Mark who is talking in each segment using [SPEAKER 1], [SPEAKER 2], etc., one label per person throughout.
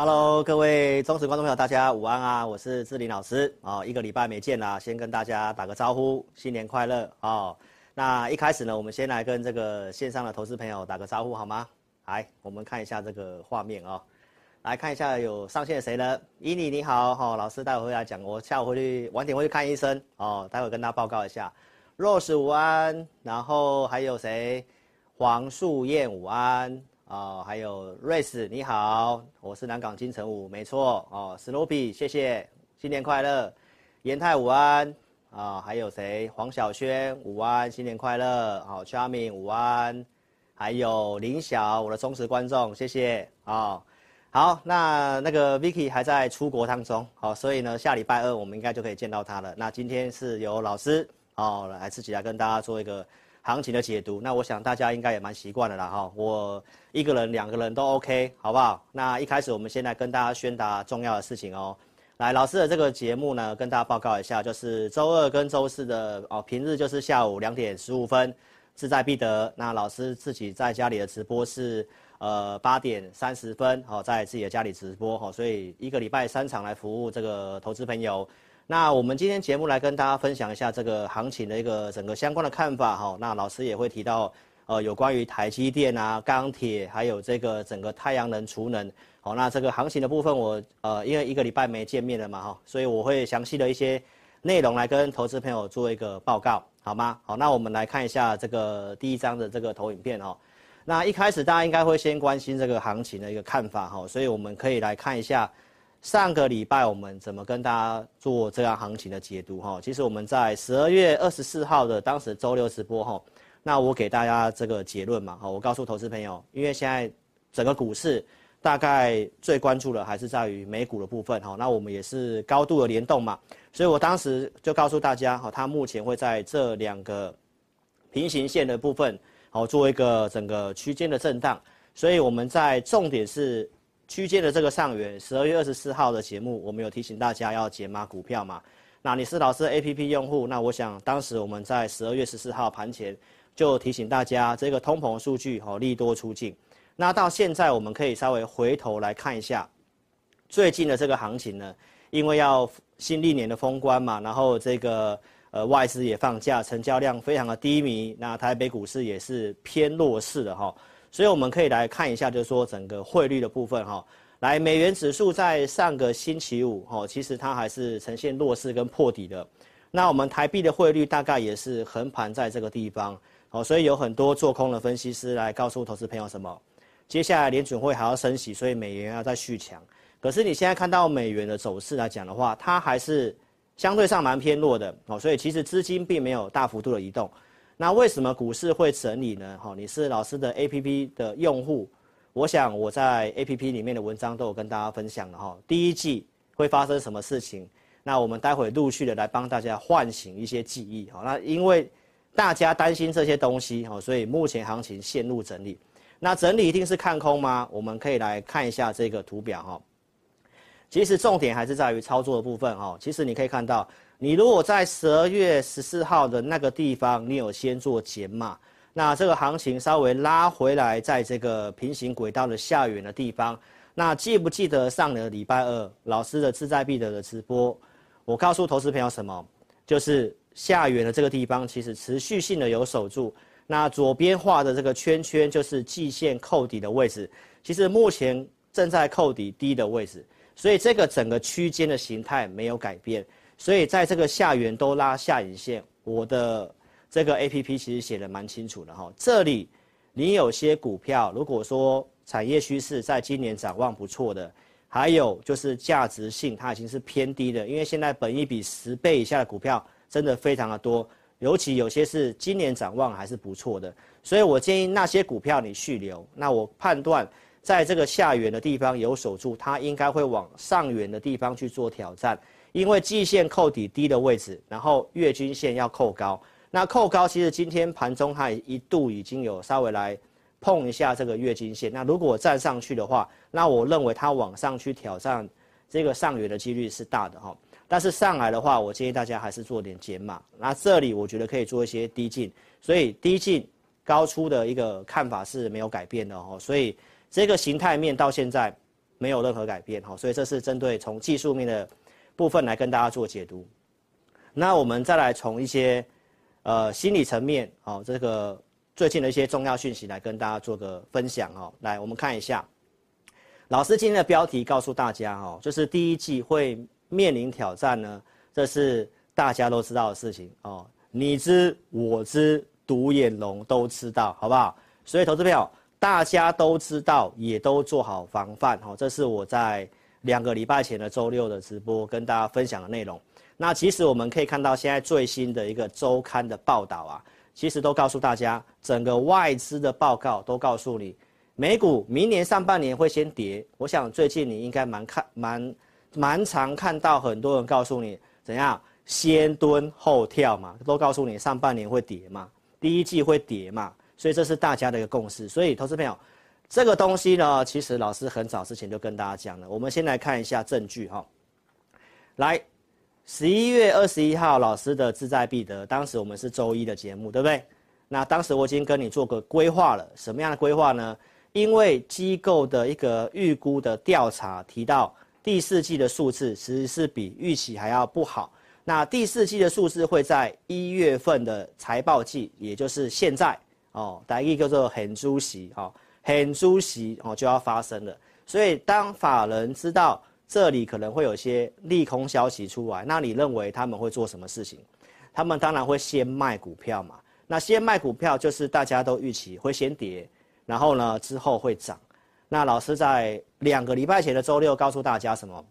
[SPEAKER 1] Hello，各位忠实观众朋友，大家午安啊！我是志玲老师哦，一个礼拜没见啦，先跟大家打个招呼，新年快乐哦。那一开始呢，我们先来跟这个线上的投资朋友打个招呼好吗？来，我们看一下这个画面哦。来看一下有上线谁呢？伊妮你好，哈、老师待会会来讲，我下午回去晚点会去看医生哦，待会跟大家报告一下。Rose 午安，然后还有谁？黄素燕午安啊、哦，还有瑞斯你好，我是南港金城武，没错哦。Snoopy 谢谢，新年快乐。延泰午安啊、还有谁？黄小轩午安，新年快乐。好、哦、Charming 午安，还有林晓，我的忠实观众，谢谢。哦好，那那个 Vicky 还在出国当中，好，所以呢，下礼拜二我们应该就可以见到他了。那今天是由老师哦来自己来跟大家做一个行情的解读。那我想大家应该也蛮习惯的啦，哈，我一个人、两个人都 OK，好不好？那一开始我们先来跟大家宣达重要的事情哦。来，老师的这个节目呢，跟大家报告一下，就是周二跟周四的哦，平日就是下午两点十五分，志在必得。那老师自己在家里的直播是。呃，八点三十分，好，在自己的家里直播，哈，所以一个礼拜三场来服务这个投资朋友。那我们今天节目来跟大家分享一下这个行情的一个整个相关的看法，哈。那老师也会提到，呃，有关于台积电啊、钢铁，还有这个整个太阳能、储能，好，那这个行情的部分我，我呃，因为一个礼拜没见面了嘛，哈，所以我会详细的一些内容来跟投资朋友做一个报告，好吗？好，那我们来看一下这个第一张的这个投影片，哈。那一开始大家应该会先关心这个行情的一个看法哈，所以我们可以来看一下上个礼拜我们怎么跟大家做这样行情的解读哈。其实我们在十二月二十四号的当时周六直播哈，那我给大家这个结论嘛哈，我告诉投资朋友，因为现在整个股市大概最关注的还是在于美股的部分哈，那我们也是高度的联动嘛，所以我当时就告诉大家哈，它目前会在这两个平行线的部分。好，做一个整个区间的震荡，所以我们在重点是区间的这个上缘。十二月二十四号的节目，我们有提醒大家要解码股票嘛？那你是老师 APP 用户，那我想当时我们在十二月十四号盘前就提醒大家，这个通膨数据好利多出尽。那到现在我们可以稍微回头来看一下最近的这个行情呢，因为要新历年的封关嘛，然后这个。呃，外资也放假，成交量非常的低迷，那台北股市也是偏弱势的哈，所以我们可以来看一下，就是说整个汇率的部分哈，来美元指数在上个星期五哈，其实它还是呈现弱势跟破底的，那我们台币的汇率大概也是横盘在这个地方，好，所以有很多做空的分析师来告诉投资朋友什么，接下来联准会还要升息，所以美元要再续强，可是你现在看到美元的走势来讲的话，它还是。相对上蛮偏弱的哦，所以其实资金并没有大幅度的移动。那为什么股市会整理呢？哈，你是老师的 APP 的用户，我想我在 APP 里面的文章都有跟大家分享了哈。第一季会发生什么事情？那我们待会陆续的来帮大家唤醒一些记忆。好，那因为大家担心这些东西哈，所以目前行情陷入整理。那整理一定是看空吗？我们可以来看一下这个图表哈。其实重点还是在于操作的部分哈。其实你可以看到，你如果在十二月十四号的那个地方，你有先做减码，那这个行情稍微拉回来，在这个平行轨道的下缘的地方，那记不记得上个礼拜二老师的志在必得的直播？我告诉投资朋友什么？就是下缘的这个地方，其实持续性的有守住。那左边画的这个圈圈就是季线扣底的位置，其实目前正在扣底低的位置。所以这个整个区间的形态没有改变，所以在这个下缘都拉下影线，我的这个 APP 其实写得蛮清楚的哈。这里你有些股票，如果说产业趋势在今年展望不错的，还有就是价值性它已经是偏低的，因为现在本益比十倍以下的股票真的非常的多，尤其有些是今年展望还是不错的，所以我建议那些股票你续留。那我判断在这个下缘的地方有守住，它应该会往上缘的地方去做挑战。因为季线扣底低的位置，然后月均线要扣高，那扣高其实今天盘中它一度已经有稍微来碰一下这个月均线，那如果站上去的话，那我认为它往上去挑战这个上缘的几率是大的哈。但是上来的话，我建议大家还是做点减码。那这里我觉得可以做一些低进，所以低进高出的一个看法是没有改变的哦。所以这个形态面到现在没有任何改变哈，所以这是针对从技术面的。部分来跟大家做解读，那我们再来从一些呃心理层面哦，这个最近的一些重要讯息来跟大家做个分享哦。来，我们看一下，老师今天的标题告诉大家哦，就是第一季会面临挑战呢，这是大家都知道的事情哦。你知我知，独眼龙都知道，好不好？所以投资票大家都知道，也都做好防范哦。这是我在。两个礼拜前的周六的直播，跟大家分享的内容。那其实我们可以看到，现在最新的一个周刊的报道啊，其实都告诉大家，整个外资的报告都告诉你，美股明年上半年会先跌。我想最近你应该蛮看蛮蛮常看到很多人告诉你怎样先蹲后跳嘛，都告诉你上半年会跌嘛，第一季会跌嘛，所以这是大家的一个共识。所以投资朋友。这个东西呢，其实老师很早之前就跟大家讲了。我们先来看一下证据哈。来，十一月二十一号老师的志在必得，当时我们是周一的节目，对不对？那当时我已经跟你做个规划了，什么样的规划呢？因为机构的一个预估的调查提到，第四季的数字其实是比预期还要不好。那第四季的数字会在一月份的财报季，也就是现在哦，大家叫做很主席哦。很出息哦，就要发生了。所以当法人知道这里可能会有些利空消息出来，那你认为他们会做什么事情？他们当然会先卖股票嘛。那先卖股票就是大家都预期会先跌，然后呢之后会涨。那老师在两个礼拜前的周六告诉大家什么？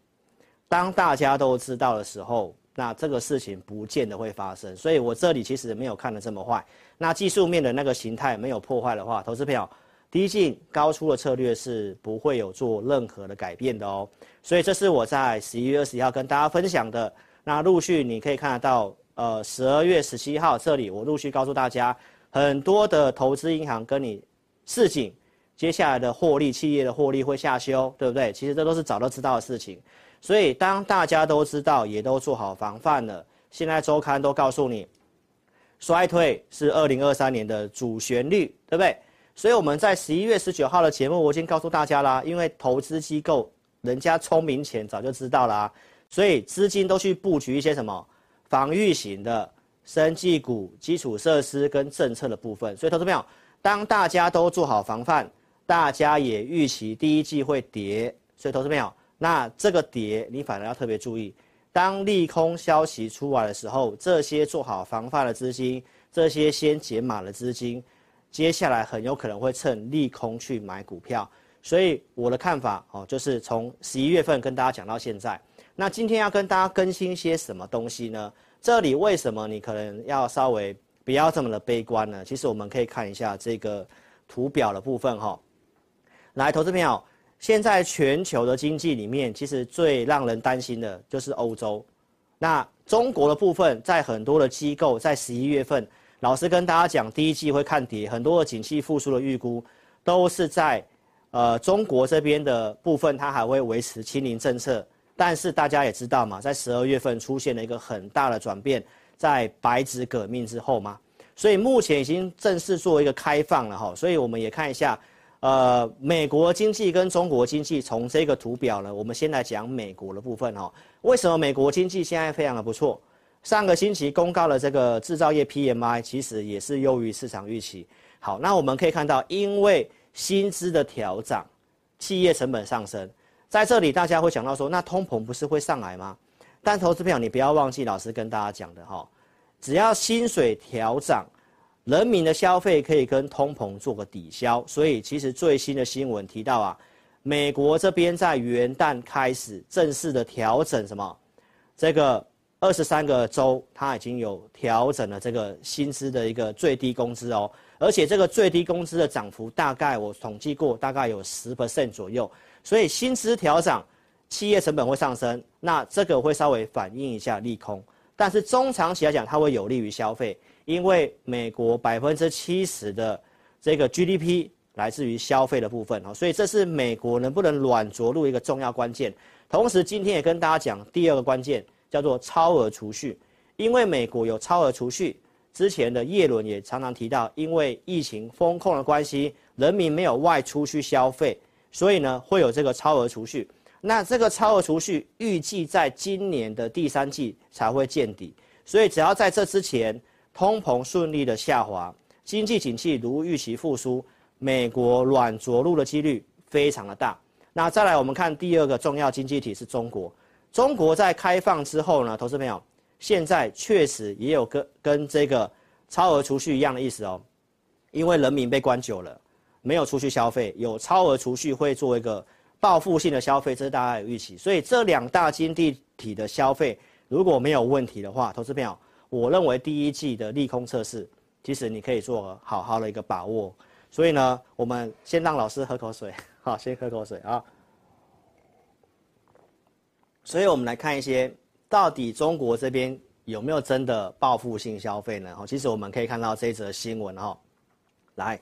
[SPEAKER 1] 当大家都知道的时候，那这个事情不见得会发生。所以我这里其实没有看得这么坏。那技术面的那个形态没有破坏的话，投资票。低进高出的策略是不会有做任何的改变的哦，所以这是我在十一月二十一号跟大家分享的。那陆续你可以看得到，呃，十二月十七号这里我陆续告诉大家，很多的投资银行跟你示警，接下来的获利企业的获利会下修，对不对？其实这都是早都知道的事情。所以当大家都知道，也都做好防范了，现在周刊都告诉你，衰退是二零二三年的主旋律，对不对？所以我们在十一月十九号的节目，我已经告诉大家啦，因为投资机构人家聪明钱早就知道啦，所以资金都去布局一些什么防御型的生技股、基础设施跟政策的部分。所以投资朋友，当大家都做好防范，大家也预期第一季会跌，所以投资朋友，那这个跌你反而要特别注意，当利空消息出来的时候，这些做好防范的资金，这些先减码的资金。接下来很有可能会趁利空去买股票，所以我的看法哦，就是从十一月份跟大家讲到现在。那今天要跟大家更新些什么东西呢？这里为什么你可能要稍微不要这么的悲观呢？其实我们可以看一下这个图表的部分哈。来，投资朋友，现在全球的经济里面，其实最让人担心的就是欧洲。那中国的部分，在很多的机构在十一月份。老师跟大家讲，第一季会看跌，很多的景气复苏的预估都是在，呃，中国这边的部分，它还会维持清零政策。但是大家也知道嘛，在十二月份出现了一个很大的转变，在白纸革命之后嘛，所以目前已经正式做一个开放了哈。所以我们也看一下，呃，美国经济跟中国经济从这个图表呢，我们先来讲美国的部分哈。为什么美国经济现在非常的不错？上个星期公告的这个制造业 PMI 其实也是优于市场预期。好，那我们可以看到，因为薪资的调涨，企业成本上升，在这里大家会想到说，那通膨不是会上来吗？但投资票，你不要忘记老师跟大家讲的哈，只要薪水调涨，人民的消费可以跟通膨做个抵消，所以其实最新的新闻提到啊，美国这边在元旦开始正式的调整什么，这个二十三个州它已经有调整了这个薪资的一个最低工资哦，而且这个最低工资的涨幅大概我统计过，大概有十 percent 左右，所以薪资调涨，企业成本会上升，那这个会稍微反映一下利空，但是中长期来讲，它会有利于消费。因为美国百分之七十的这个 GDP 来自于消费的部分哦，所以这是美国能不能软着陆一个重要关键。同时，今天也跟大家讲第二个关键，叫做超额储蓄。因为美国有超额储蓄，之前的叶伦也常常提到，因为疫情风控的关系，人民没有外出去消费，所以呢会有这个超额储蓄。那这个超额储蓄预计在今年的第三季才会见底，所以只要在这之前。通膨顺利的下滑，经济景气如预期复苏，美国软着陆的几率非常的大。那再来，我们看第二个重要经济体是中国。中国在开放之后呢，投资朋友，现在确实也有跟跟这个超额储蓄一样的意思哦，因为人民被关久了，没有出去消费，有超额储蓄会做一个报复性的消费，这是大家有预期。所以这两大经济体的消费如果没有问题的话，投资朋友。我认为第一季的利空测试，其实你可以做好好的一个把握。所以呢，我们先让老师喝口水，好，先喝口水啊。所以我们来看一些，到底中国这边有没有真的报复性消费呢？其实我们可以看到这则新闻哈，来，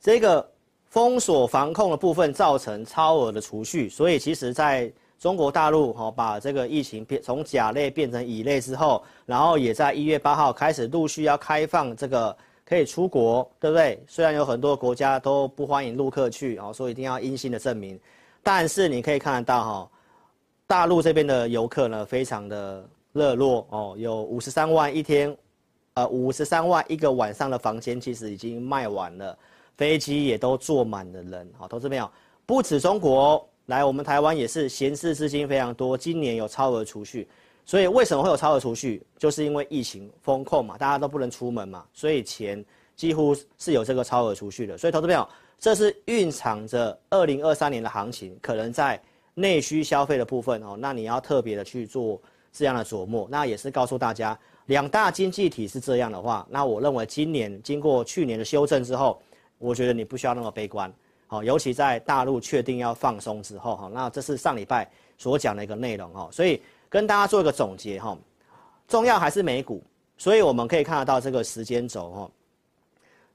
[SPEAKER 1] 这个封锁防控的部分造成超额的储蓄，所以其实在。中国大陆哈把这个疫情变从甲类变成乙类之后，然后也在一月八号开始陆续要开放这个可以出国，对不对？虽然有很多国家都不欢迎陆客去哦，说一定要阴性的证明，但是你可以看得到哈，大陆这边的游客呢非常的热络哦，有五十三万一天，呃五十三万一个晚上的房间其实已经卖完了，飞机也都坐满了人，好，投资朋友不止中国。来，我们台湾也是闲置资金非常多，今年有超额储蓄，所以为什么会有超额储蓄？就是因为疫情封控嘛，大家都不能出门嘛，所以钱几乎是有这个超额储蓄的。所以，投资朋友，这是蕴藏着二零二三年的行情，可能在内需消费的部分哦，那你要特别的去做这样的琢磨。那也是告诉大家，两大经济体是这样的话，那我认为今年经过去年的修正之后，我觉得你不需要那么悲观。好，尤其在大陆确定要放松之后，哈，那这是上礼拜所讲的一个内容，哈，所以跟大家做一个总结，哈，重要还是美股，所以我们可以看得到这个时间轴，哈，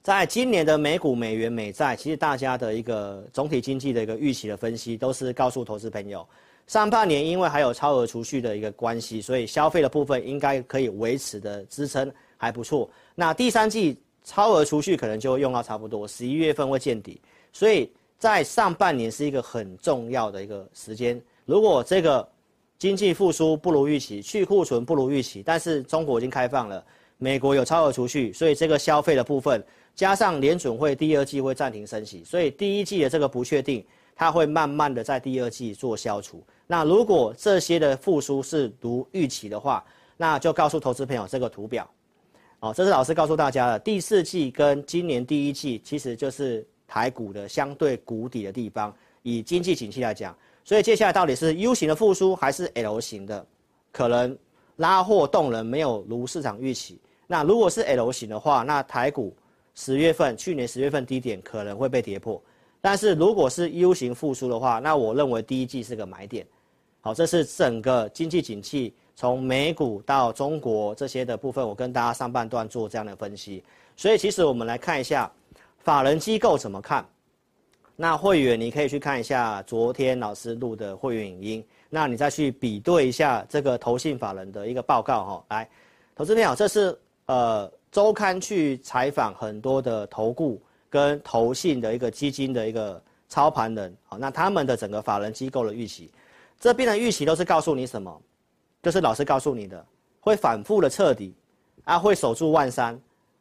[SPEAKER 1] 在今年的美股、美元、美债，其实大家的一个总体经济的一个预期的分析，都是告诉投资朋友，上半年因为还有超额储蓄的一个关系，所以消费的部分应该可以维持的支撑还不错。那第三季超额储蓄可能就用到差不多，十一月份会见底。所以在上半年是一个很重要的一个时间。如果这个经济复苏不如预期，去库存不如预期，但是中国已经开放了，美国有超额储蓄，所以这个消费的部分，加上联准会第二季会暂停升息，所以第一季的这个不确定，它会慢慢的在第二季做消除。那如果这些的复苏是如预期的话，那就告诉投资朋友这个图表，哦，这是老师告诉大家的，第四季跟今年第一季其实就是。台股的相对谷底的地方，以经济景气来讲，所以接下来到底是 U 型的复苏还是 L 型的，可能拉货动能没有如市场预期。那如果是 L 型的话，那台股十月份去年十月份低点可能会被跌破。但是如果是 U 型复苏的话，那我认为第一季是个买点。好，这是整个经济景气从美股到中国这些的部分，我跟大家上半段做这样的分析。所以其实我们来看一下。法人机构怎么看？那会员你可以去看一下昨天老师录的会员影音，那你再去比对一下这个投信法人的一个报告哈。来，投资朋友，这是呃周刊去采访很多的投顾跟投信的一个基金的一个操盘人，好，那他们的整个法人机构的预期，这边的预期都是告诉你什么？就是老师告诉你的，会反复的彻底，啊，会守住万三。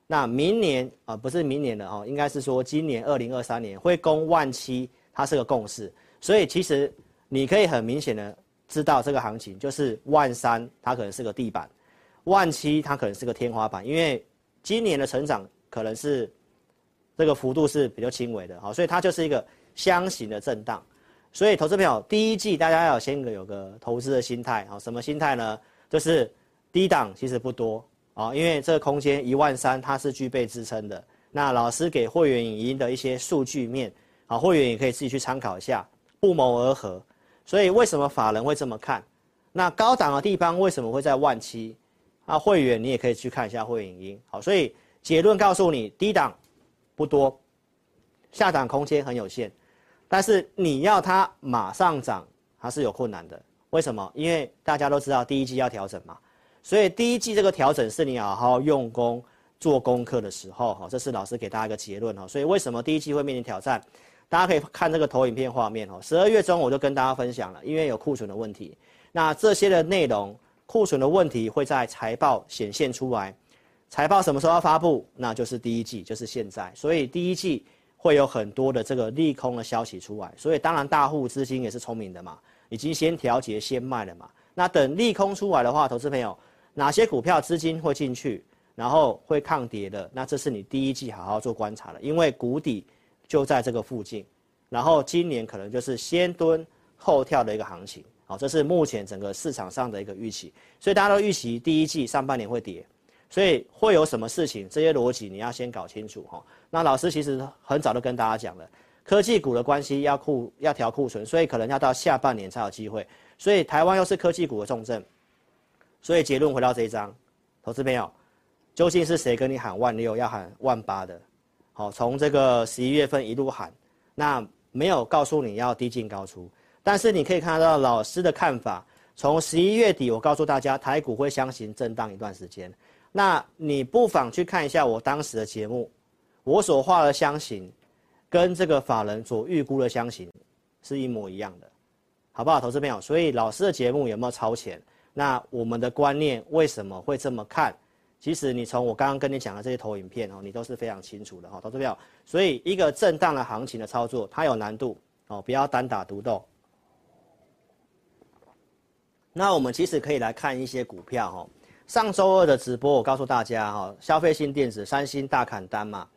[SPEAKER 1] 那明年啊、不是明年的哦，应该是说今年二零二三年会攻万七，它是个共识。所以其实你可以很明显的知道这个行情就是万三，它可能是个地板；万七它可能是个天花板。因为今年的成长可能是这个幅度是比较轻微的，好，所以它就是一个箱型的震荡。所以，投资朋友，第一季大家要先有个投资的心态好，什么心态呢？就是低档其实不多啊，因为这个空间一万三它是具备支撑的。那老师给会员影音的一些数据面啊，会员也可以自己去参考一下，不谋而合。所以为什么法人会这么看？那高档的地方为什么会在万七？啊，会员你也可以去看一下会影音。好，所以结论告诉你，低档不多，下档空间很有限。但是你要它马上涨，它是有困难的。为什么？因为大家都知道第一季要调整嘛，所以第一季这个调整是你好好用功做功课的时候。哈，这是老师给大家一个结论哈。所以为什么第一季会面临挑战？大家可以看这个投影片画面哈。十二月中我就跟大家分享了，因为有库存的问题。那这些的内容，库存的问题会在财报显现出来。财报什么时候要发布？那就是第一季，就是现在。所以第一季。会有很多的这个利空的消息出来，所以当然大户资金也是聪明的嘛，已经先调节先卖了嘛。那等利空出来的话，投资朋友哪些股票资金会进去，然后会抗跌的，那这是你第一季好好做观察了，因为谷底就在这个附近，然后今年可能就是先蹲后跳的一个行情，好，这是目前整个市场上的一个预期，所以大家都预期第一季上半年会跌。所以会有什么事情？这些逻辑你要先搞清楚哈。那老师其实很早就跟大家讲了，科技股的关系要库要调库存，所以可能要到下半年才有机会。所以台湾又是科技股的重镇，所以结论回到这一章，投资朋友，究竟是谁跟你喊万六要喊万八的？好，从这个十一月份一路喊，那没有告诉你要低进高出，但是你可以看得到老师的看法，从十一月底我告诉大家台股会箱型震荡一段时间。那你不妨去看一下我当时的节目，我所画的箱型，跟这个法人所预估的箱型是一模一样的，好不好，投资朋友？所以老师的节目有没有超前？那我们的观念为什么会这么看？其实你从我刚刚跟你讲的这些投影片哦，你都是非常清楚的哈，投资朋友。所以一个震荡的行情的操作，它有难度哦，不要单打独斗。那我们其实可以来看一些股票哈。上周二的直播，我告诉大家哈，消费性电子三星大砍单嘛，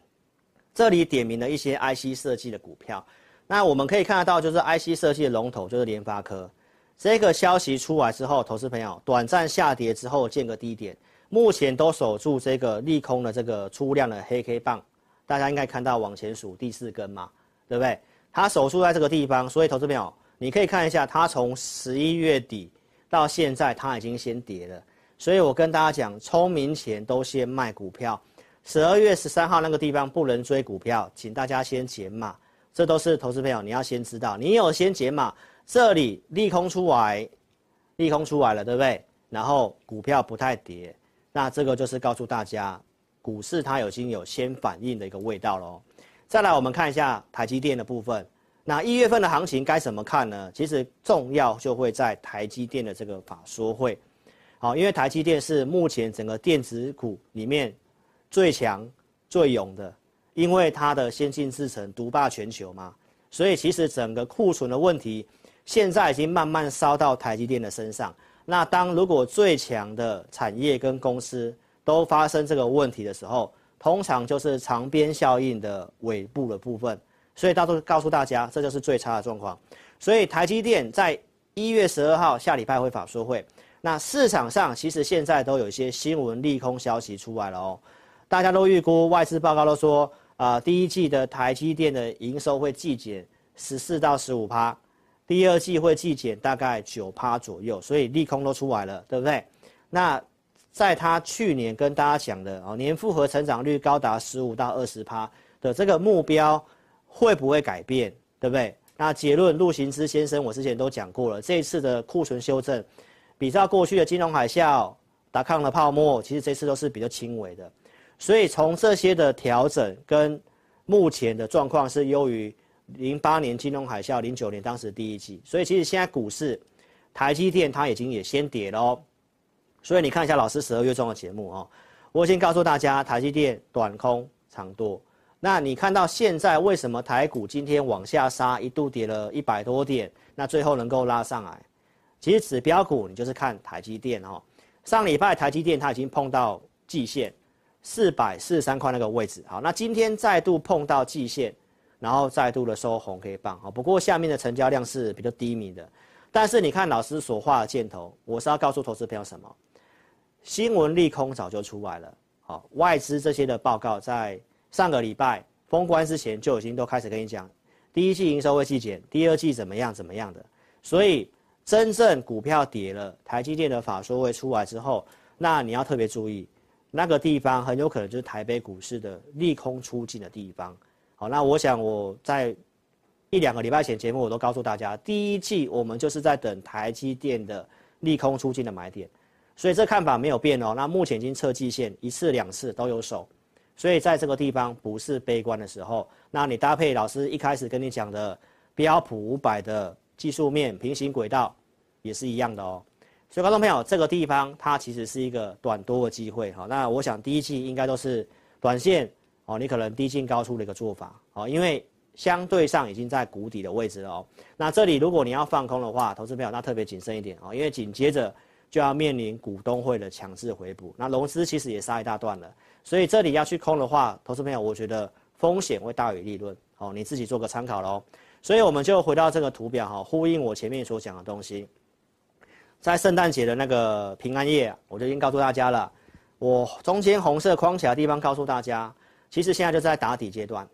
[SPEAKER 1] 这里点名了一些 IC 设计的股票。那我们可以看得到，就是 IC 设计的龙头就是联发科。这个消息出来之后，投资朋友短暂下跌之后见个低点，目前都守住这个利空的这个出量的黑 K 棒，大家应该看到往前数第四根嘛，对不对？它守住在这个地方，所以投资朋友你可以看一下，它从十一月底到现在，它已经先跌了。所以我跟大家讲，聪明钱都先卖股票。十二月十三号那个地方不能追股票，请大家先减码。这都是投资朋友，你要先知道，你有先减码。这里利空出来，利空出来了，对不对？然后股票不太跌，那这个就是告诉大家，股市它已经有先反应的一个味道喽。再来，我们看一下台积电的部分。那一月份的行情该怎么看呢？其实重要就会在台积电的这个法说会。好，因为台积电是目前整个电子股里面最强、最勇的，因为它的先进制程独霸全球嘛，所以其实整个库存的问题现在已经慢慢烧到台积电的身上。那当如果最强的产业跟公司都发生这个问题的时候，通常就是长边效应的尾部的部分。所以大多告诉大家，这就是最差的状况。所以台积电在一月十二号下礼拜会法说会。那市场上其实现在都有一些新闻利空消息出来了哦，大家都预估外资报告都说啊、第一季的台积电的营收会季减十四到十五趴，第二季会季减大概九趴左右，所以利空都出来了，对不对？那在他去年跟大家讲的哦，年复合成长率高达十五到二十趴的这个目标会不会改变，对不对？那结论，陆行之先生我之前都讲过了，这一次的库存修正。比较过去的金融海啸、达康的泡沫，其实这次都是比较轻微的，所以从这些的调整跟目前的状况是优于零八年金融海啸、零九年当时第一季，所以其实现在股市台积电它已经也先跌了，所以你看一下老师十二月中的节目哦，我已经告诉大家台积电短空长多，那你看到现在为什么台股今天往下杀，一度跌了一百多点，那最后能够拉上来？其实指标股，你就是看台积电哦。上礼拜台积电它已经碰到季线，四百四十三块那个位置。好，那今天再度碰到季线，然后再度的收红 K 棒。好，不过下面的成交量是比较低迷的。但是你看老师所画的箭头，我是要告诉投资朋友什么？新闻利空早就出来了。好，外资这些的报告在上个礼拜封关之前就已经都开始跟你讲，第一季营收会季减，第二季怎么样怎么样的。所以真正股票跌了，台积电的法说会出来之后，那你要特别注意，那个地方很有可能就是台北股市的利空出尽的地方。好，那我想我在。一两个礼拜前节目我都告诉大家，第一季我们就是在等台积电的利空出尽的买点，所以这看法没有变哦。那目前已经测季线一次两次都有守，所以在这个地方不是悲观的时候。那你搭配老师一开始跟你讲的标普五百的技术面平行轨道也是一样的哦。所以观众朋友，这个地方它其实是一个短多的机会。哈，那我想第一季应该都是短线哦，你可能低进高出的一个做法哦，因为。相对上已经在谷底的位置了哦。那这里如果你要放空的话，投资朋友那特别谨慎一点哦，因为紧接着就要面临股东会的强制回补，那融资其实也杀一大段了，所以这里要去空的话，投资朋友我觉得风险会大于利润哦，你自己做个参考喽。所以我们就回到这个图表哈，呼应我前面所讲的东西，在圣诞节的那个平安夜，我就已经告诉大家了，我中间红色框起来的地方告诉大家，其实现在就在打底阶段，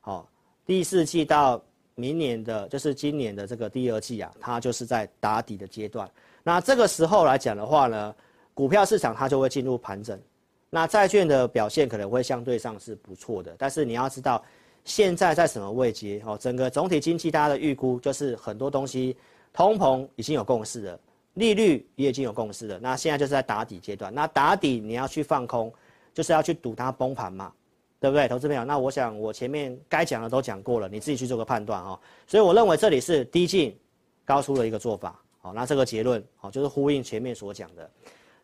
[SPEAKER 1] 好。第四季到明年的就是今年的这个第二季啊，它就是在打底的阶段。那这个时候来讲的话呢，股票市场它就会进入盘整，那债券的表现可能会相对上是不错的。但是你要知道，现在在什么位阶哦？整个总体经济大家的预估就是很多东西，通膨已经有共识了，利率也已经有共识了。那现在就是在打底阶段。那打底你要去放空，就是要去赌它崩盘嘛。对不对，投资朋友？那我想我前面该讲的都讲过了，你自己去做个判断哈。所以我认为这里是低进高出的一个做法。那这个结论好，就是呼应前面所讲的。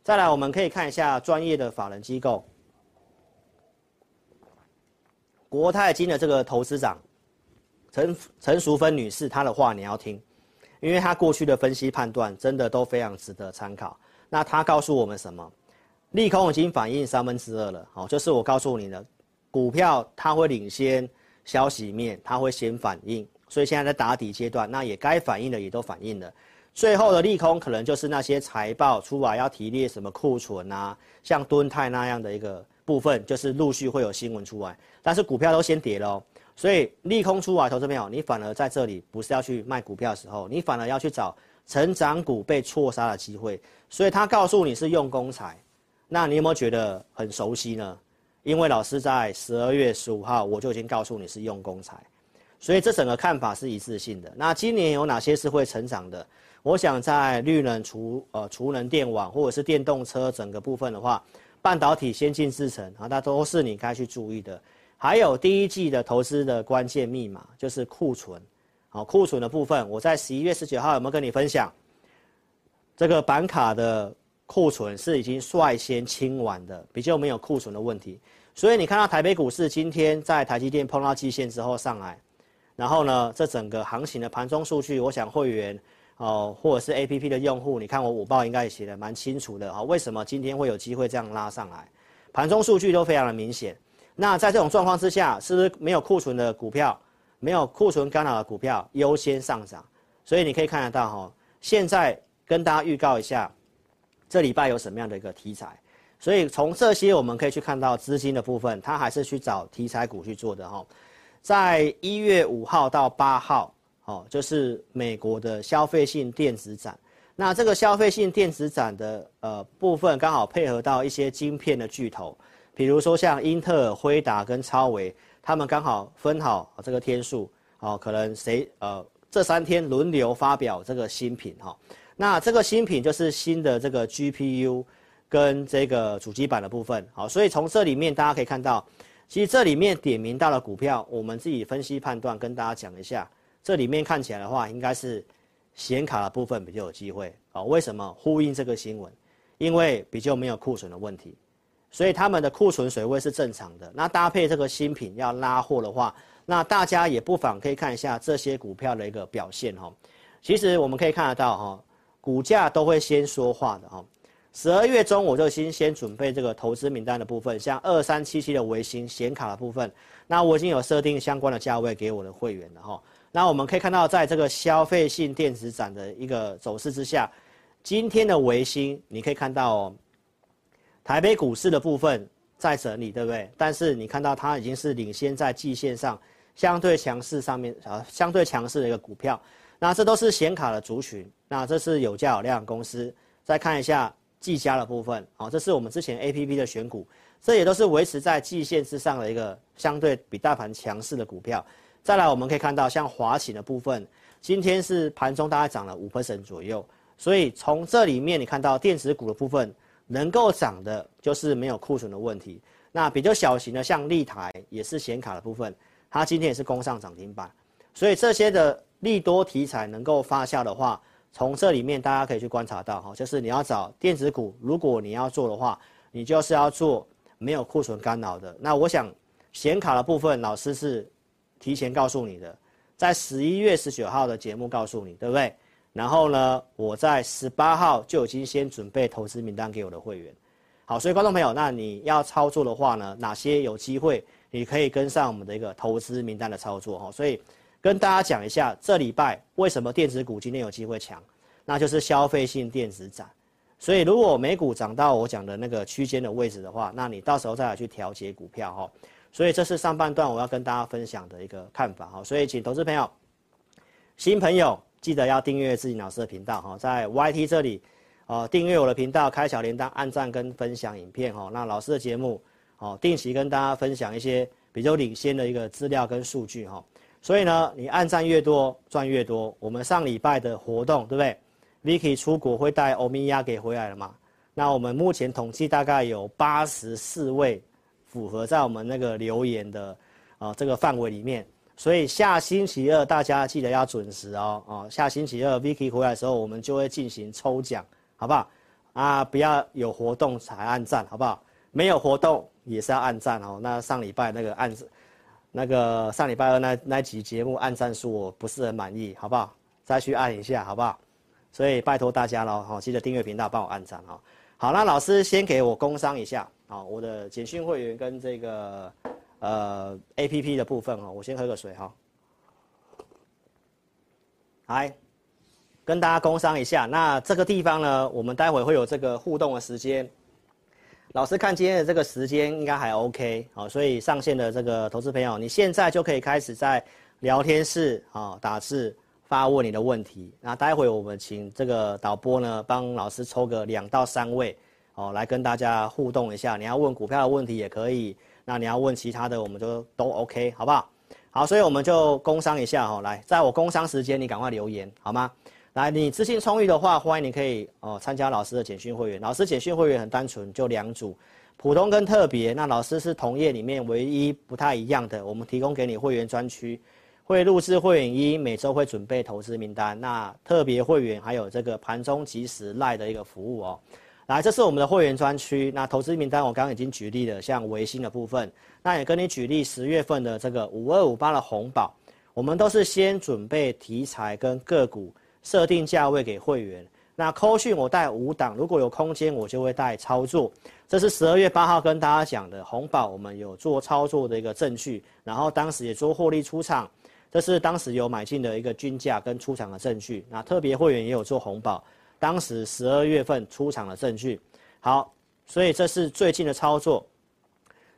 [SPEAKER 1] 再来，我们可以看一下专业的法人机构，国泰金的这个投资长陈陈淑芬女士，她的话你要听，因为她过去的分析判断真的都非常值得参考。那她告诉我们什么？利空已经反映三分之二了。好，就是我告诉你的。股票它会领先消息面，它会先反应，所以现在在打底阶段，那也该反应的也都反应了。最后的利空可能就是那些财报出来要提列什么库存啊，像敦泰那样的一个部分，就是陆续会有新闻出来。但是股票都先跌了，所以利空出来，投资朋友，你反而在这里不是要去卖股票的时候，你反而要去找成长股被错杀的机会。所以他告诉你是用功财，那你有没有觉得很熟悉呢？因为老师在十二月十五号我就已经告诉你是用功财，所以这整个看法是一致性的。那今年有哪些是会成长的？我想在绿能、储呃储能电网或者是电动车整个部分的话，半导体、先进制程啊，那都是你该去注意的。还有第一季的投资的关键密码就是库存，好，库存的部分，我在十一月十九号有没有跟你分享？这个板卡的。库存是已经率先清完的，比较没有库存的问题。所以你看到台北股市今天在台积电碰到季线之后上来，然后呢，这整个行情的盘中数据，我想会员哦，或者是 APP 的用户，你看我午报应该也写的蛮清楚的啊。为什么今天会有机会这样拉上来？盘中数据都非常的明显。那在这种状况之下，是不是没有库存的股票，没有库存干扰的股票优先上涨？所以你可以看得到哈，现在跟大家预告一下。这礼拜有什么样的一个题材？所以从这些我们可以去看到资金的部分，它还是去找题材股去做的哈。在一月五号到八号，哦，就是美国的消费性电子展。那这个消费性电子展的呃部分，刚好配合到一些晶片的巨头，比如说像英特尔、辉达跟超微，他们刚好分好这个天数，哦，可能谁呃这三天轮流发表这个新品哈。那这个新品就是新的这个 GPU 跟这个主机板的部分，好，所以从这里面大家可以看到，其实这里面点名到了股票，我们自己分析判断，跟大家讲一下，这里面看起来的话，应该是显卡的部分比较有机会，好，为什么呼应这个新闻？因为比较没有库存的问题，所以他们的库存水位是正常的。那搭配这个新品要拉货的话，那大家也不妨可以看一下这些股票的一个表现哈。其实我们可以看得到哈。股价都会先说话的哈，十二月中我就先先准备这个投资名单的部分，像二三七七的微星显卡的部分，那我已经有设定相关的价位给我的会员了哈。那我们可以看到，在这个消费性电子展的一个走势之下，今天的维新你可以看到哦，台北股市的部分在整理，对不对？但是你看到它已经是领先在季线上相对强势上面啊，相对强势的一个股票。那这都是显卡的族群，那这是有价有量公司。再看一下技嘉的部分，好，这是我们之前 APP 的选股，这也都是维持在季线之上的一个相对比大盘强势的股票。再来，我们可以看到像华擎的部分，今天是盘中大概涨了五 percent 左右，所以从这里面你看到电子股的部分能够涨的，就是没有库存的问题。那比较小型的像立台也是显卡的部分，它今天也是攻上涨停板，所以这些的利多题材能够发酵的话，从这里面大家可以去观察到哈，就是你要找电子股，如果你要做的话，你就是要做没有库存干扰的。那我想显卡的部分，老师是。提前告诉你的，在十一月十九号的节目告诉你，对不对？然后呢，我在十八号就已经先准备投资名单给我的会员。好，所以观众朋友，那你要操作的话呢，哪些有机会，你可以跟上我们的一个投资名单的操作哈。所以跟大家讲一下，这礼拜为什么电子股今天有机会强，那就是消费性电子展。所以如果美股涨到我讲的那个区间的位置的话，那你到时候再来去调节股票哈。所以这是上半段我要跟大家分享的一个看法哈，所以请投资朋友、新朋友记得要订阅自己老师的频道哈，在 YT 这里，哦订阅我的频道，开小铃铛，按赞跟分享影片哈，那老师的节目哦定期跟大家分享一些比较领先的一个资料跟数据哈，所以呢你按赞越多赚越多，我们上礼拜的活动对不对？Vicky 出国会带欧米亚给回来了嘛？那我们目前统计大概有八十四位。符合在我们那个留言的啊、这个范围里面，所以下星期二大家记得要准时哦哦，下星期二 Vicky 回来的时候，我们就会进行抽奖，好不好？啊，不要有活动才按赞，好不好？没有活动也是要按赞哦。那上礼拜那个按，那个上礼拜二那那集节目按赞数我不是很满意，好不好？再去按一下，好不好？所以拜托大家喽，好，记得订阅频道，帮我按赞哦。好，那老师先给我工商一下。好，我的简讯会员跟这个呃 A P P 的部分哈，我先喝个水哈。来，跟大家工商一下。那这个地方呢，我们待会会有这个互动的时间。老师看今天的这个时间应该还 OK，好，所以上线的这个投资朋友，你现在就可以开始在聊天室啊打字发问你的问题。那待会我们请这个导播呢帮老师抽个两到三位。哦，来跟大家互动一下。你要问股票的问题也可以，那你要问其他的，我们就都 OK，好不好？好，所以我们就工商一下哈。来，在我工商时间，你赶快留言好吗？来，你资金充裕的话，欢迎你可以哦参加老师的简讯会员。老师简讯会员很单纯，就两组，普通跟特别。那老师是同业里面唯一不太一样的，我们提供给你会员专区，会录制会员一，每周会准备投资名单。那特别会员还有这个盘中即时赖的一个服务哦。来，这是我们的会员专区。那投资名单我刚刚已经举例了，像维新的部分，那也跟你举例十月份的这个五二五八的红宝，我们都是先准备题材跟个股，设定价位给会员。那扣讯我带五档，如果有空间我就会带操作。这是十二月八号跟大家讲的红宝，我们有做操作的一个证据，然后当时也做获利出场，这是当时有买进的一个均价跟出场的证据。那特别会员也有做红宝。当时十二月份出场的证据，好，所以这是最近的操作。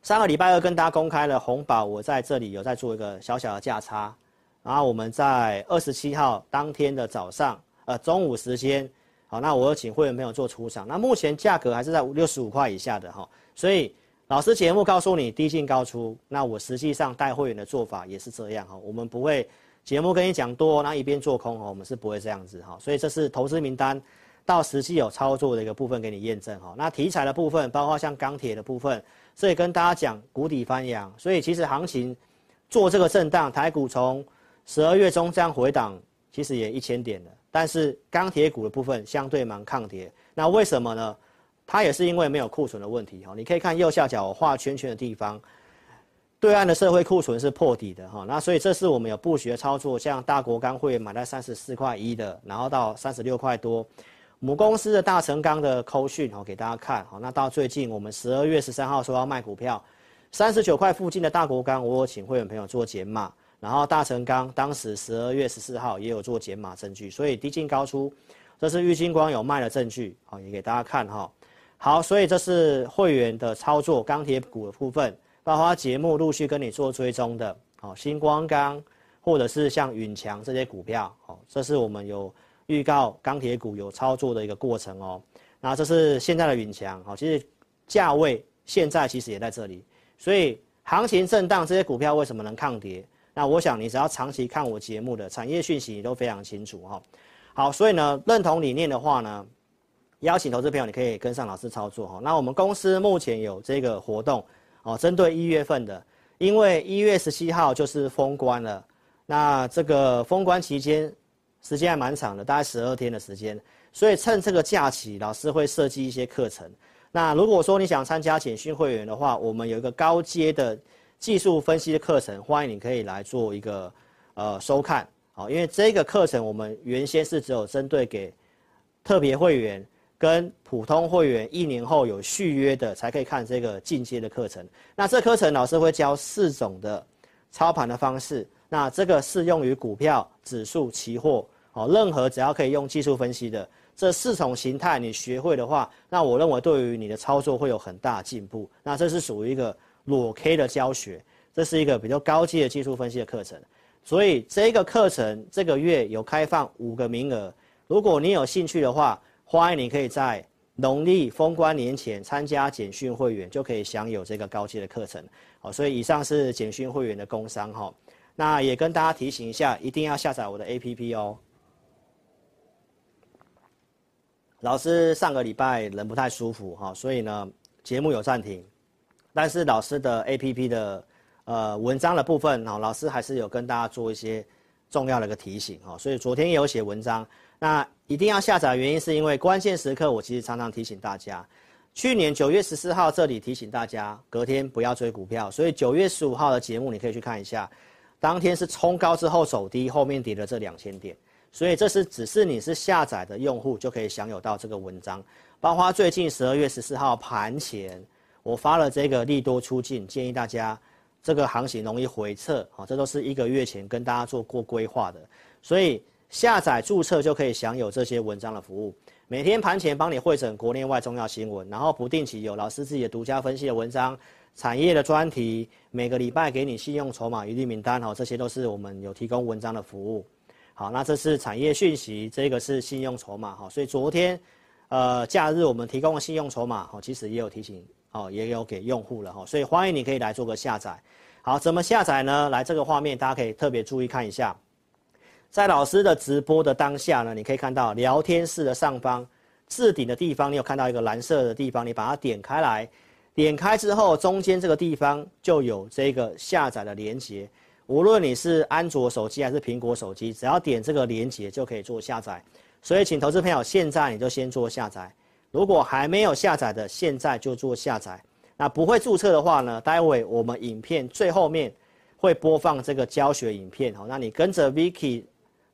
[SPEAKER 1] 上个礼拜二跟大家公开了红宝，我在这里有在做一个小小的价差，然后我们在二十七号当天的早上，呃中午时间，好，那我有请会员朋友做出场，那目前价格还是在六十五块以下的哈，所以老师节目告诉你低进高出，那我实际上带会员的做法也是这样哈，我们不会。节目跟你讲多，那一边做空哦，我们是不会这样子哈，所以这是投资名单到实际有操作的一个部分给你验证哈。那题材的部分，包括像钢铁的部分，这也跟大家讲谷底翻扬，所以其实行情做这个震荡，台股从十二月中这样回档，其实也一千点了，但是钢铁股的部分相对蛮抗跌，那为什么呢？它也是因为没有库存的问题哈，你可以看右下角我画圈圈的地方。对岸的社会库存是破底的哈，那所以这是我们有布局的操作，像大国钢会买在三十四块一的，然后到三十六块多，母公司的大成钢的扣讯哦，给大家看好。那到最近我们十二月十三号说要卖股票，三十九块附近的大国钢，我有请会员朋友做减码。然后大成钢当时十二月十四号也有做减码证据，所以低进高出，这是玉金光有卖的证据，好，也给大家看哈。好，所以这是会员的操作，钢铁股的部分，包括节目陆续跟你做追踪的，好，新光钢或者是像允强这些股票，好，这是我们有预告钢铁股有操作的一个过程哦。那这是现在的允强，好，其实价位现在其实也在这里，所以行情震荡，这些股票为什么能抗跌？那我想你只要长期看我节目的产业讯息，你都非常清楚哈。好，所以呢，认同理念的话呢，邀请投资朋友你可以跟上老师操作哈。那我们公司目前有这个活动哦，针对一月份的，因为一月十七号就是封关了，那这个封关期间时间还蛮长的，大概十二天的时间，所以趁这个假期，老师会设计一些课程。那如果说你想参加简讯会员的话，我们有一个高阶的。技术分析的课程，欢迎你可以来做一个呃收看，好，因为这个课程我们原先是只有针对给特别会员跟普通会员一年后有续约的才可以看这个进阶的课程。那这课程老师会教四种的操盘的方式，那这个适用于股票、指数、期货，哦，任何只要可以用技术分析的这四种形态你学会的话，那我认为对于你的操作会有很大进步。那这是属于一个。裸 K 的教学，这是一个比较高阶的技术分析的课程，所以这个课程这个月有开放五个名额，如果你有兴趣的话，欢迎你可以在农历封关年前参加简讯会员，就可以享有这个高阶的课程。好，所以以上是简讯会员的工商哈，那也跟大家提醒一下，一定要下载我的 APP 哦。老师上个礼拜人不太舒服哈，所以呢节目有暂停。但是老师的 APP 的呃文章的部分哦，老师还是有跟大家做一些重要的一个提醒哈，所以昨天也有写文章。那一定要下载的，原因是因为关键时刻，我其实常常提醒大家，去年九月十四号这里提醒大家，隔天不要追股票。所以九月十五号的节目你可以去看一下，当天是冲高之后走低，后面跌了这两千点。所以这是只是你是下载的用户就可以享有到这个文章，包括最近十二月十四号盘前。我发了这个利多出尽，建议大家这个行情容易回撤，啊，这都是一个月前跟大家做过规划的，所以下载注册就可以享有这些文章的服务。每天盘前帮你汇整国内外重要新闻，然后不定期有老师自己的独家分析的文章、产业的专题，每个礼拜给你信用筹码一律名单，哈，这些都是我们有提供文章的服务。好，那这是产业讯息，这个是信用筹码，哈，所以昨天，呃，假日我们提供的信用筹码，哈，其实也有提醒。哦，也有给用户了哈，所以欢迎你可以来做个下载。好，怎么下载呢？来这个画面，大家可以特别注意看一下，在老师的直播的当下呢，你可以看到聊天室的上方置顶的地方，你有看到一个蓝色的地方，你把它点开来，点开之后，中间这个地方就有这个下载的连接。无论你是安卓手机还是苹果手机，只要点这个连接就可以做下载。所以，请投资朋友现在你就先做下载。如果还没有下载的，现在就做下载。那不会注册的话呢？待会我们影片最后面会播放这个教学影片，好，那你跟着 Vicky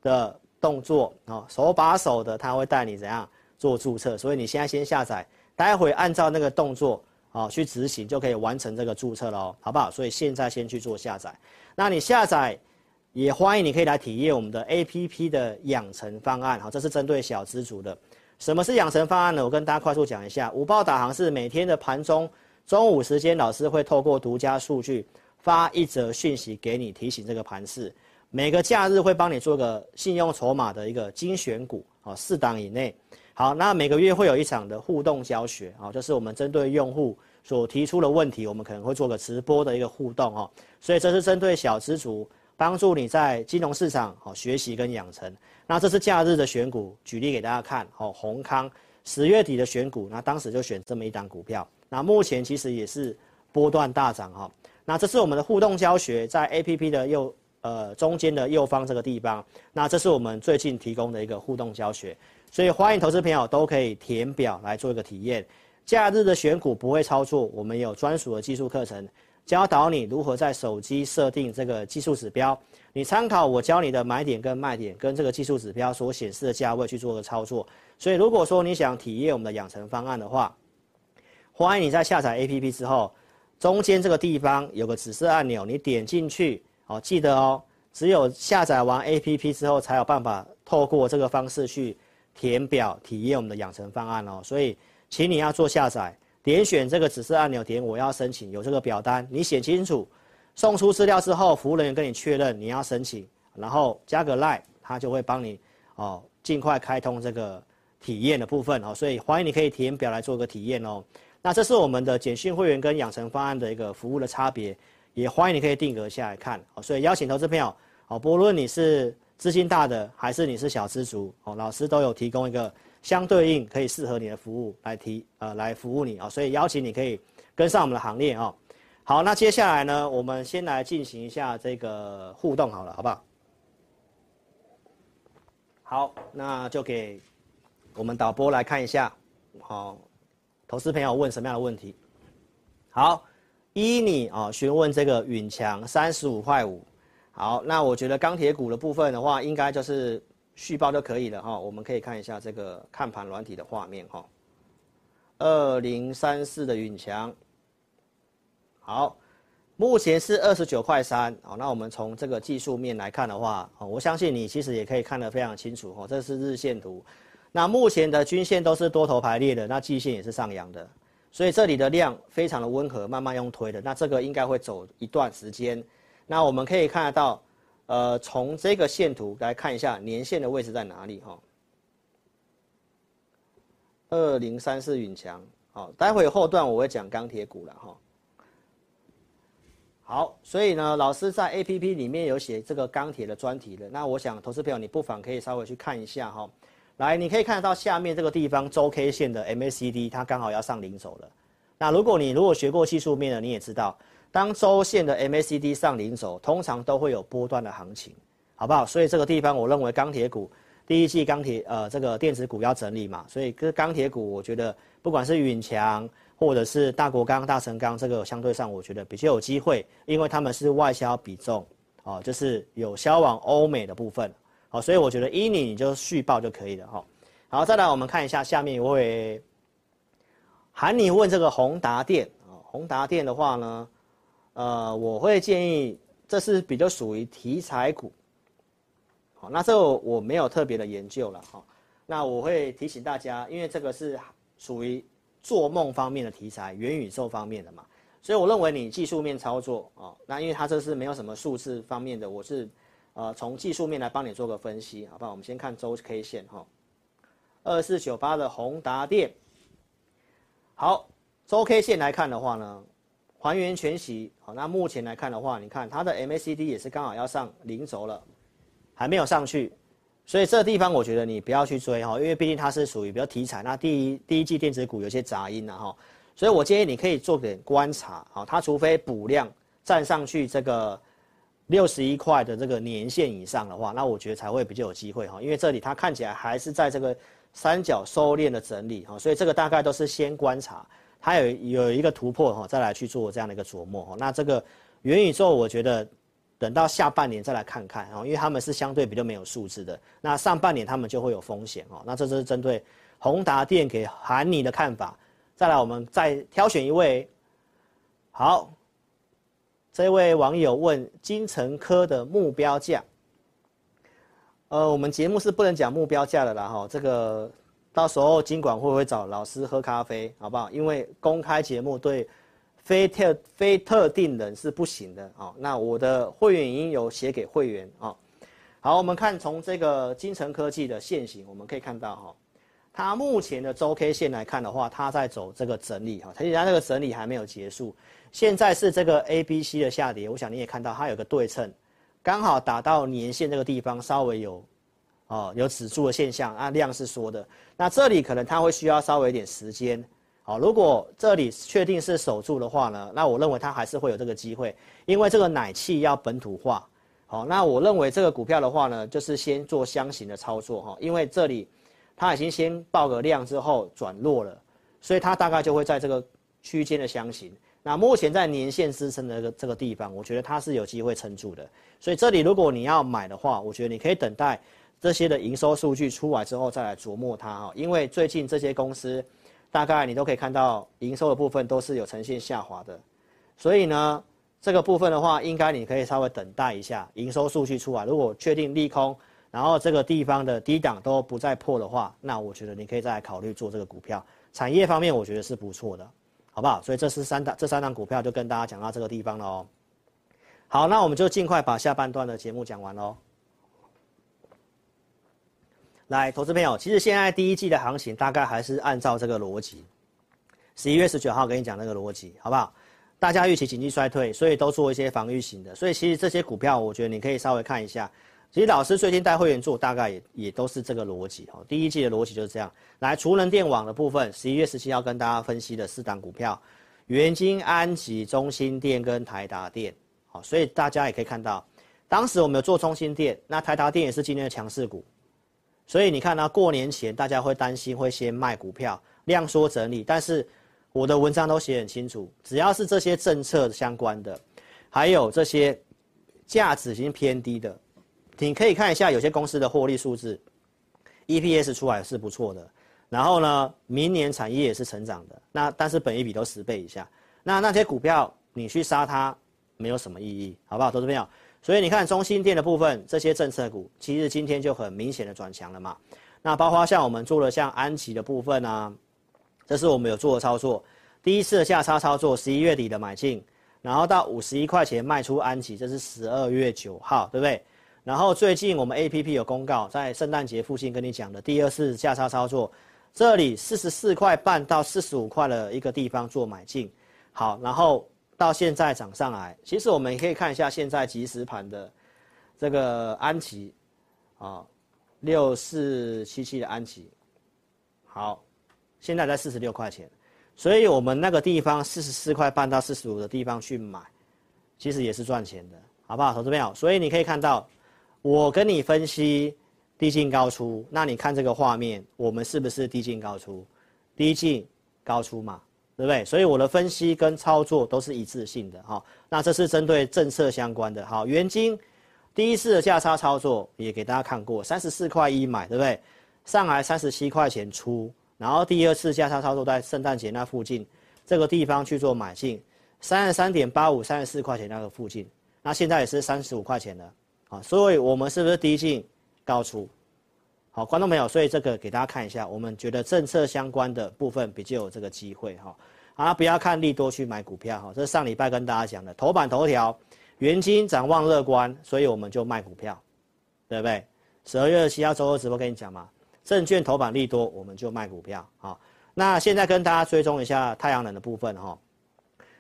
[SPEAKER 1] 的动作，哦，手把手的，他会带你怎样做注册。所以你现在先下载，待会按照那个动作，哦，去执行就可以完成这个注册喽，好不好？所以现在先去做下载。那你下载也欢迎你可以来体验我们的 APP 的养成方案，好，这是针对小资族的。什么是养成方案呢？我跟大家快速讲一下。午报导航是每天的盘中中午时间，老师会透过独家数据发一则讯息给你，提醒这个盘势。每个假日会帮你做个信用筹码的一个精选股，啊，四档以内。好，那每个月会有一场的互动教学，啊，就是我们针对用户所提出的问题，我们可能会做个直播的一个互动，哦。所以这是针对小资族，帮助你在金融市场好学习跟养成。那这是假日的选股，举例给大家看。哦，宏康十月底的选股，那当时就选这么一档股票。那目前其实也是波段大涨哈。那这是我们的互动教学，在 APP 的右呃中间的右方这个地方。那这是我们最近提供的一个互动教学，所以欢迎投资朋友都可以填表来做一个体验。假日的选股不会操作，我们有专属的技术课程。教导你如何在手机设定这个技术指标，你参考我教你的买点跟卖点跟这个技术指标所显示的价位去做个操作。所以如果说你想体验我们的养成方案的话，欢迎你在下载 APP 之后，中间这个地方有个紫色按钮，你点进去哦，记得哦，只有下载完 APP 之后才有办法透过这个方式去填表体验我们的养成方案哦。所以，请你要做下载。点选这个紫色按钮，点我要申请，有这个表单，你写清楚，送出资料之后，服务人员跟你确认你要申请，然后加个 line，他就会帮你哦，尽快开通这个体验的部分哦，所以欢迎你可以填表来做个体验哦。那这是我们的简讯会员跟养成方案的一个服务的差别，也欢迎你可以定格下来看哦。所以邀请投资朋友哦，不论你是资金大的还是你是小资族哦，老师都有提供一个。相对应可以适合你的服务来提呃来服务你啊，所以邀请你可以跟上我们的行列啊。好，那接下来呢，我们先来进行一下这个互动好了，好不好？好，那就给我们导播来看一下，好，投资朋友问什么样的问题？好，依你啊询问这个允强三十五块五，好，那我觉得钢铁股的部分的话，应该就是。续报就可以了哈，我们可以看一下这个看盘软体的画面哈。二零三四的允强，好，目前是二十九块三，好，那我们从这个技术面来看的话，哦我相信你其实也可以看得非常清楚哈，这是日线图，那目前的均线都是多头排列的，那季线也是上扬的，所以这里的量非常的温和，慢慢用推的，那这个应该会走一段时间，那我们可以看得到。呃，从这个线图来看一下年线的位置在哪里哈？二零三四允强，好，待会后段我会讲钢铁股了哈。好，所以呢，老师在 APP 里面有写这个钢铁的专题的，那我想投资朋友你不妨可以稍微去看一下哈。来，你可以看得到下面这个地方周 K 线的 MACD，它刚好要上零轴了。那如果你如果学过技术面的，你也知道。当周线的 MACD 上零轴，通常都会有波段的行情，好不好？所以这个地方，我认为钢铁股第一季钢铁呃这个电子股要整理嘛，所以跟钢铁股，我觉得不管是允强或者是大国钢、大成钢，这个相对上我觉得比较有机会，因为他们是外销比重哦，就是有销往欧美的部分，好，所以我觉得依你你就续报就可以了哈。好，再来我们看一下下面一位，喊你问这个宏达电啊，宏达电的话呢？呃，我会建议，这是比较属于题材股，好，那这个我没有特别的研究了哈。那我会提醒大家，因为这个是属于做梦方面的题材，元宇宙方面的嘛，所以我认为你技术面操作啊，那因为它这是没有什么数字方面的，我是呃从技术面来帮你做个分析，好不好？我们先看周 K 线哈，二四九八的宏达电，好，周 K 线来看的话呢。还原全息，好，那目前来看的话，你看它的 MACD 也是刚好要上零轴了，还没有上去，所以这地方我觉得你不要去追哈，因为毕竟它是属于比较题材，那第一第一季电子股有些杂音了哈，所以我建议你可以做点观察，好，它除非补量站上去这个六十一块的这个年限以上的话，那我觉得才会比较有机会哈，因为这里它看起来还是在这个三角收敛的整理哈，所以这个大概都是先观察。它有有一个突破哈，再来去做这样的一个琢磨哈。那这个元宇宙，我觉得等到下半年再来看看哈，因为他们是相对比较没有数字的。那上半年他们就会有风险哈。那这是针对宏达电给喊你的看法。再来，我们再挑选一位。好，这位网友问精成科的目标价。呃，我们节目是不能讲目标价的啦哈，这个。到时候金管会不会找老师喝咖啡，好不好？因为公开节目对非特非特定人是不行的啊。那我的会员已经有写给会员啊。好，我们看从这个精成科技的线型，我们可以看到哈，它目前的周 K 线来看的话，它在走这个整理哈，它现在这个整理还没有结束。现在是这个 A、B、C 的下跌，我想你也看到它有个对称，刚好打到年线这个地方，稍微有。哦，有止住的现象啊，量是缩的。那这里可能它会需要稍微一点时间。好，如果这里确定是守住的话呢，那我认为它还是会有这个机会，因为这个奶气要本土化。好，那我认为这个股票的话呢，就是先做箱型的操作哈，因为这里它已经先爆个量之后转弱了，所以它大概就会在这个区间的箱型。那目前在年线支撑的这个地方，我觉得它是有机会撑住的。所以这里如果你要买的话，我觉得你可以等待这些的营收数据出来之后再来琢磨它哈。因为最近这些公司，大概你都可以看到营收的部分都是有呈现下滑的。所以呢，这个部分的话，应该你可以稍微等待一下营收数据出来。如果确定利空，然后这个地方的低档都不再破的话，那我觉得你可以再考虑做这个股票。产业方面，我觉得是不错的。好不好？所以这是三档，这三档股票就跟大家讲到这个地方了哦。好，那我们就尽快把下半段的节目讲完喽。来，投资朋友，其实现在第一季的行情大概还是按照这个逻辑，十一月十九号跟你讲那个逻辑，好不好？大家预期经济衰退，所以都做一些防御型的，所以其实这些股票，我觉得你可以稍微看一下。其实老师最近带会员做，大概也也都是这个逻辑哈。第一季的逻辑就是这样。来，储能电网的部分，十一月十七号跟大家分析的四档股票，元晶、安吉、中心电跟台达电。好，所以大家也可以看到，当时我们有做中心电，那台达电也是今天的强势股。所以你看呢，过年前大家会担心会先卖股票，量缩整理。但是我的文章都写很清楚，只要是这些政策相关的，还有这些价值已经偏低的。你可以看一下有些公司的获利数字，EPS 出来是不错的，然后呢，明年产业也是成长的，那但是本一比都十倍以下，那那些股票你去杀它没有什么意义，好不好？投资朋友，所以你看中心店的部分，这些政策股其实今天就很明显的转强了嘛，那包括像我们做了像安琪的部分啊，这是我们有做的操作，第一次的下差操作，十一月底的买进，然后到五十一块钱卖出安琪，这是十二月九号，对不对？然后最近我们 APP 有公告，在圣诞节附近跟你讲的第二次价差操作，这里四十四块半到四十五块的一个地方做买进，好，然后到现在涨上来，其实我们可以看一下现在即时盘的这个安琪，啊，六四七七的安琪，好，现在在四十六块钱，所以我们那个地方四十四块半到四十五的地方去买，其实也是赚钱的，好不好，投资朋友？所以你可以看到。我跟你分析低进高出，那你看这个画面，我们是不是低进高出？低进高出嘛，对不对？所以我的分析跟操作都是一致性的哈。那这是针对政策相关的。好，元金第一次的价差操作也给大家看过，三十四块一买，对不对？上来三十七块钱出，然后第二次价差操作在圣诞节那附近这个地方去做买进，三十三点八五，三十四块钱那个附近，那现在也是三十五块钱了。啊，所以我们是不是低进高出？好，观众朋友，所以这个给大家看一下，我们觉得政策相关的部分比较有这个机会哈。啊，不要看利多去买股票哈，这是上礼拜跟大家讲的头版头条，元金展望乐观，所以我们就卖股票，对不对？十二月七号周二直播跟你讲嘛，证券头版利多，我们就卖股票。好，那现在跟大家追踪一下太阳能的部分哈。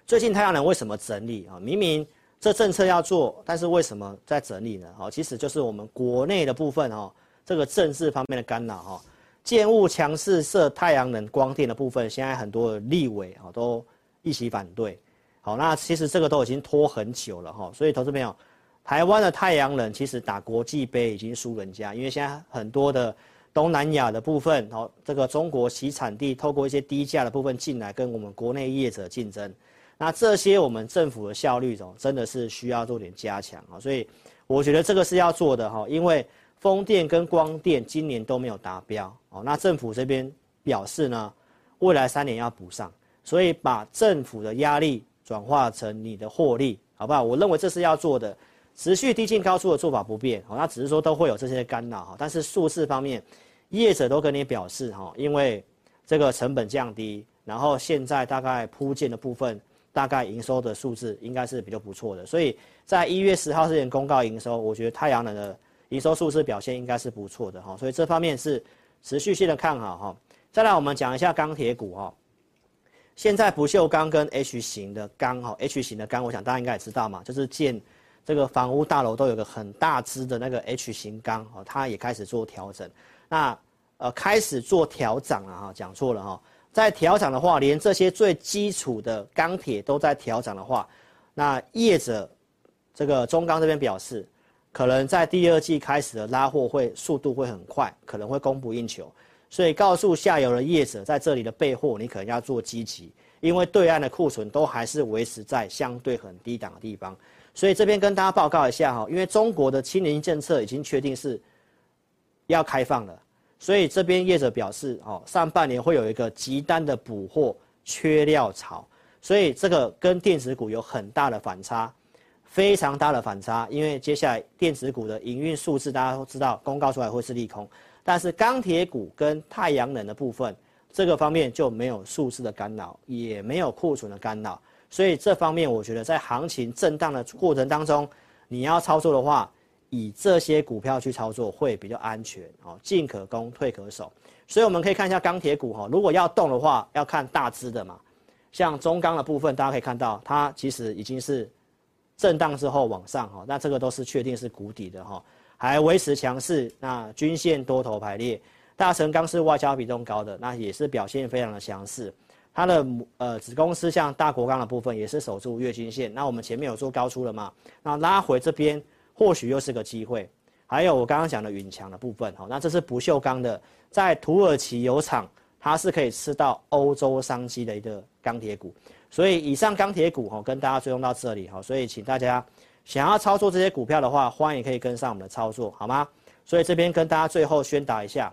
[SPEAKER 1] 最近太阳能为什么整理啊？明明。这政策要做，但是为什么在整理呢？哦，其实就是我们国内的部分哦，这个政治方面的干扰哈，建物强势设太阳能光电的部分，现在很多的立委啊都一起反对。好，那其实这个都已经拖很久了哈，所以投资朋友，台湾的太阳能其实打国际杯已经输人家，因为现在很多的东南亚的部分，哦，这个中国其产地透过一些低价的部分进来跟我们国内业者竞争。那这些我们政府的效率哦，真的是需要做点加强啊，所以我觉得这个是要做的哈，因为风电跟光电今年都没有达标哦，那政府这边表示呢，未来三年要补上，所以把政府的压力转化成你的获利，好不好？我认为这是要做的，持续低进高出的做法不变哦，那只是说都会有这些干扰哈，但是数字方面，业者都跟你表示哈，因为这个成本降低，然后现在大概铺建的部分。大概营收的数字应该是比较不错的，所以在一月十号之前公告营收，我觉得太阳能的营收数字表现应该是不错的哈，所以这方面是持续性的看好哈。再来我们讲一下钢铁股哈，现在不锈钢跟 H 型的钢哈，H 型的钢我想大家应该也知道嘛，就是建这个房屋大楼都有个很大支的那个 H 型钢哈，它也开始做调整，那呃开始做调涨了哈，讲错了哈。在调涨的话，连这些最基础的钢铁都在调涨的话，那业者这个中钢这边表示，可能在第二季开始的拉货会速度会很快，可能会供不应求，所以告诉下游的业者在这里的备货，你可能要做积极，因为对岸的库存都还是维持在相对很低档的地方，所以这边跟大家报告一下哈，因为中国的清零政策已经确定是要开放了，所以这边业者表示哦，上半年会有一个极端的补货缺料潮，所以这个跟电子股有很大的反差。非常大的反差，因为接下来电子股的营运数字大家都知道，公告出来会是利空，但是钢铁股跟太阳能的部分，这个方面就没有数字的干扰，也没有库存的干扰，所以这方面我觉得在行情震荡的过程当中，你要操作的话，以这些股票去操作会比较安全哦，进可攻，退可守。所以我们可以看一下钢铁股哈，如果要动的话，要看大支的嘛，像中钢的部分，大家可以看到它其实已经是。震荡之后往上哈，那这个都是确定是谷底的哈，还维持强势，那均线多头排列，大成钢是外销比重高的，那也是表现非常的强势。它的呃子公司像大国钢的部分也是守住月均线，那我们前面有做高出了嘛，那拉回这边或许又是个机会。还有我刚刚讲的云强的部分哈，那这是不锈钢的，在土耳其有厂，它是可以吃到欧洲商机的一个钢铁股。所以以上钢铁股哈，跟大家追踪到这里哈，所以请大家想要操作这些股票的话，欢迎可以跟上我们的操作，好吗？所以这边跟大家最后宣导一下，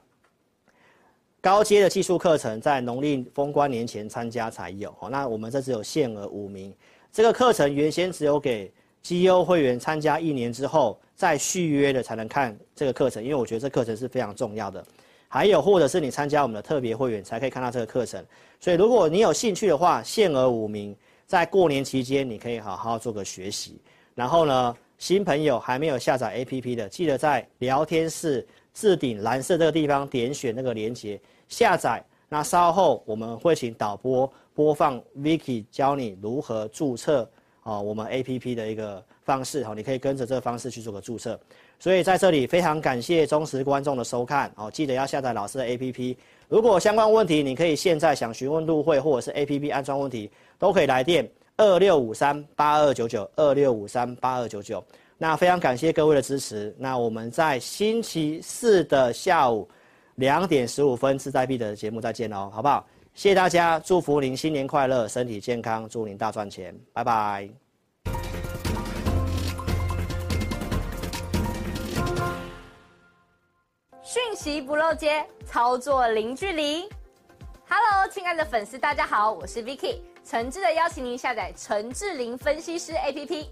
[SPEAKER 1] 高阶的技术课程在农历封关年前参加才有，那我们这只有限额五名，这个课程原先只有给绩优会员参加一年之后再续约的才能看这个课程，因为我觉得这课程是非常重要的。还有，或者是你参加我们的特别会员才可以看到这个课程。所以，如果你有兴趣的话，限额五名，在过年期间你可以好好做个学习。然后呢，新朋友还没有下载 APP 的，记得在聊天室置顶蓝色这个地方点选那个连接下载。那稍后我们会请导播播放 Vicky 教你如何注册啊，我们 APP 的一个方式哈，你可以跟着这个方式去做个注册。所以在这里非常感谢忠实观众的收看哦，记得要下载老师的 APP。如果相关问题，你可以现在想询问入会或者是 APP 安装问题，都可以来电二六五三八二九九二六五三八二九九。那非常感谢各位的支持。那我们在星期四的下午两点十五分志在必得的节目再见哦，好不好？谢谢大家，祝福您新年快乐，身体健康，祝您大赚钱，拜拜。
[SPEAKER 2] 讯息不漏接，操作零距离。Hello，亲爱的粉丝，大家好，我是 Vicky，诚挚的邀请您下载陈志玲分析师 APP。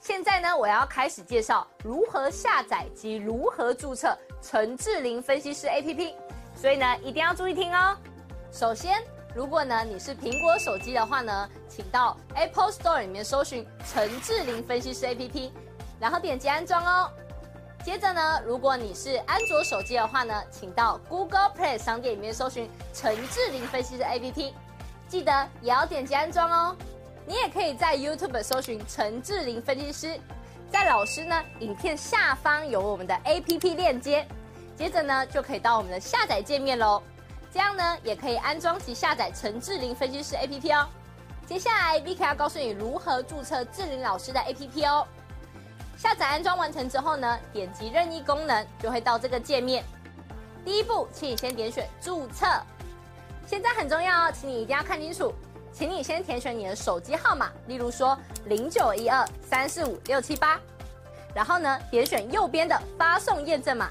[SPEAKER 2] 现在呢，我要开始介绍如何下载及如何注册陈志玲分析师 APP，所以呢，一定要注意听哦。首先，如果呢你是苹果手机的话呢，请到 Apple Store 里面搜寻陈志玲分析师 APP，然后点击安装哦。接着呢，如果你是安卓手机的话呢，请到 Google Play 商店里面搜寻陈志玲分析师 APP，记得也要点击安装哦。你也可以在 YouTube 搜寻陈志玲分析师，在老师呢影片下方有我们的 APP 链接，接着呢就可以到我们的下载界面喽。这样呢也可以安装及下载陈志玲分析师 APP 哦。接下来 Vicky 要告诉你如何注册志玲老师的 APP 哦。下载安装完成之后呢，点击任意功能就会到这个界面。第一步，请你先点选注册。现在很重要哦，请你一定要看清楚，请你先填选你的手机号码，例如说零九一二三四五六七八，然后呢，点选右边的发送验证码。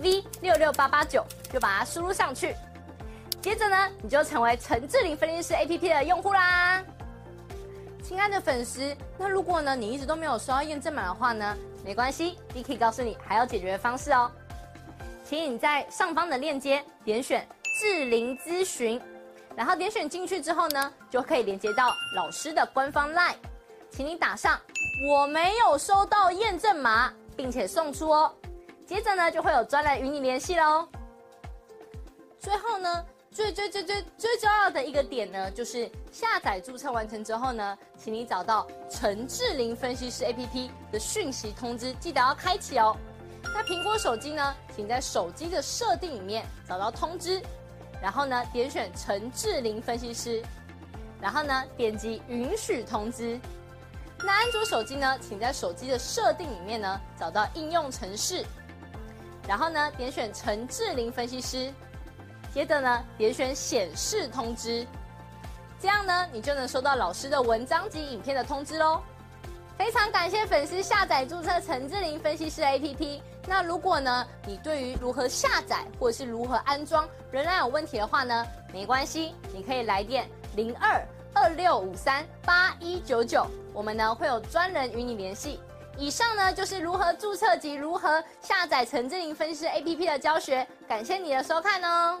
[SPEAKER 2] V 六六八八九，就把它输入上去。接着呢，你就成为陈志玲分析师 APP 的用户啦。亲爱的粉丝，那如果呢你一直都没有收到验证码的话呢，没关系，Vicky 告诉你还有解决的方式哦。请你在上方的链接点选智龄咨询，然后点选进去之后呢，就可以连接到老师的官方 LINE，请你打上我没有收到验证码，并且送出哦。接着呢，就会有专人与你联系喽。最后呢，最最最最最重要的一个点呢，就是下载注册完成之后呢，请你找到陈志玲分析师 APP 的讯息通知，记得要开启哦。那苹果手机呢，请在手机的设定里面找到通知，然后呢，点选陈志玲分析师，然后呢，点击允许通知。那安卓手机呢，请在手机的设定里面呢找到应用程式。然后呢，点选陈志玲分析师，接着呢，点选显示通知，这样呢，你就能收到老师的文章及影片的通知喽。非常感谢粉丝下载注册陈志玲分析师 APP。那如果呢，你对于如何下载或者是如何安装仍然有问题的话呢，没关系，你可以来电零二二六五三八一九九，我们呢会有专人与你联系。以上呢就是如何注册及如何下载陈志玲分析师 APP 的教学，感谢你的收看哦。